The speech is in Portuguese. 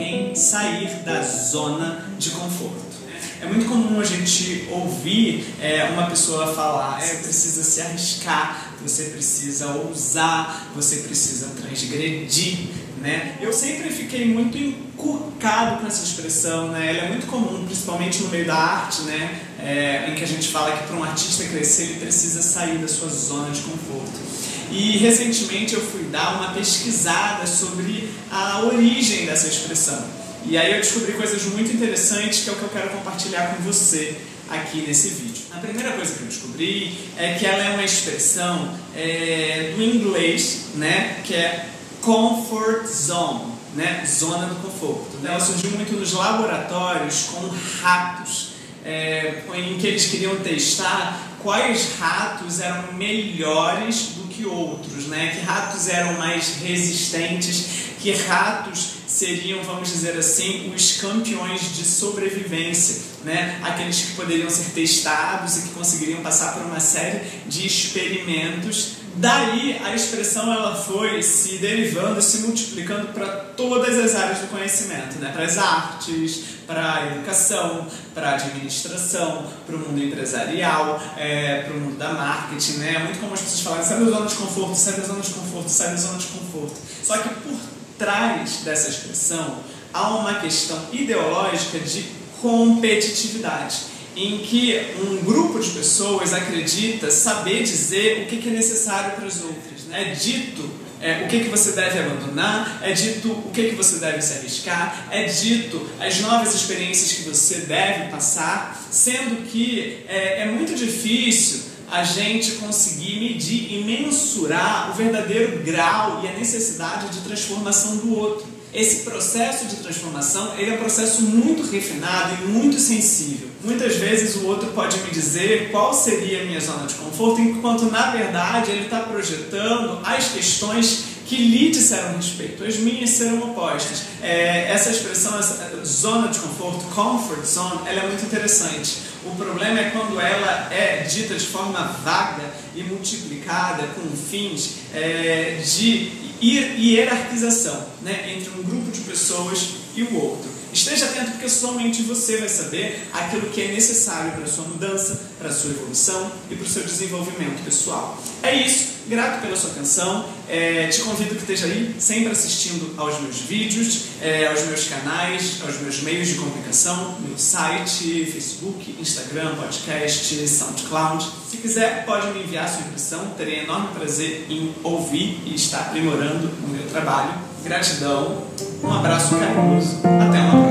em sair da zona de conforto. É muito comum a gente ouvir é, uma pessoa falar: é, precisa se arriscar, você precisa ousar, você precisa transgredir. Né? Eu sempre fiquei muito encucado com essa expressão, né? ela é muito comum, principalmente no meio da arte, né? É, em que a gente fala que para um artista crescer ele precisa sair da sua zona de conforto. E recentemente eu fui dar uma pesquisada sobre a origem dessa expressão. E aí eu descobri coisas muito interessantes que é o que eu quero compartilhar com você aqui nesse vídeo. A primeira coisa que eu descobri é que ela é uma expressão é, do inglês, né, que é comfort zone, né? Zona do conforto. Ela surgiu muito nos laboratórios com ratos, é, em que eles queriam testar quais ratos eram melhores do que outros, né? Que ratos eram mais resistentes, que ratos seriam, vamos dizer assim, os campeões de sobrevivência, né? Aqueles que poderiam ser testados e que conseguiriam passar por uma série de experimentos Daí a expressão ela foi se derivando, se multiplicando para todas as áreas do conhecimento, né? para as artes, para a educação, para a administração, para o mundo empresarial, é, para o mundo da marketing. Né? É muito comum as pessoas falarem, sai da zona de conforto, sai da zona de conforto, sai da zona de conforto. Só que por trás dessa expressão há uma questão ideológica de competitividade em que um grupo de pessoas acredita saber dizer o que, é necessário para os outros. Né? É dito é, o que, que você deve abandonar, é dito o que, que você deve se arriscar, é dito as novas experiências que você deve passar, sendo que é, é muito difícil a gente conseguir medir e mensurar o verdadeiro grau e a necessidade de transformação do outro. Esse processo de transformação ele é um processo muito refinado e muito sensível. Muitas vezes o outro pode me dizer qual seria a minha zona de conforto, enquanto na verdade ele está projetando as questões que lhe disseram respeito, as minhas serão opostas. É, essa expressão, essa zona de conforto, comfort zone, ela é muito interessante. O problema é quando ela é dita de forma vaga e multiplicada com fins é, de hierarquização né, entre um grupo de pessoas e o outro. Esteja atento porque somente você vai saber aquilo que é necessário para a sua mudança, para a sua evolução e para o seu desenvolvimento pessoal. É isso, grato pela sua atenção. É, te convido que esteja aí sempre assistindo aos meus vídeos, é, aos meus canais, aos meus meios de comunicação, meu site, Facebook, Instagram, podcast, SoundCloud. Se quiser, pode me enviar sua impressão, terei enorme prazer em ouvir e estar aprimorando o meu trabalho. Gratidão, um abraço carinhoso. Até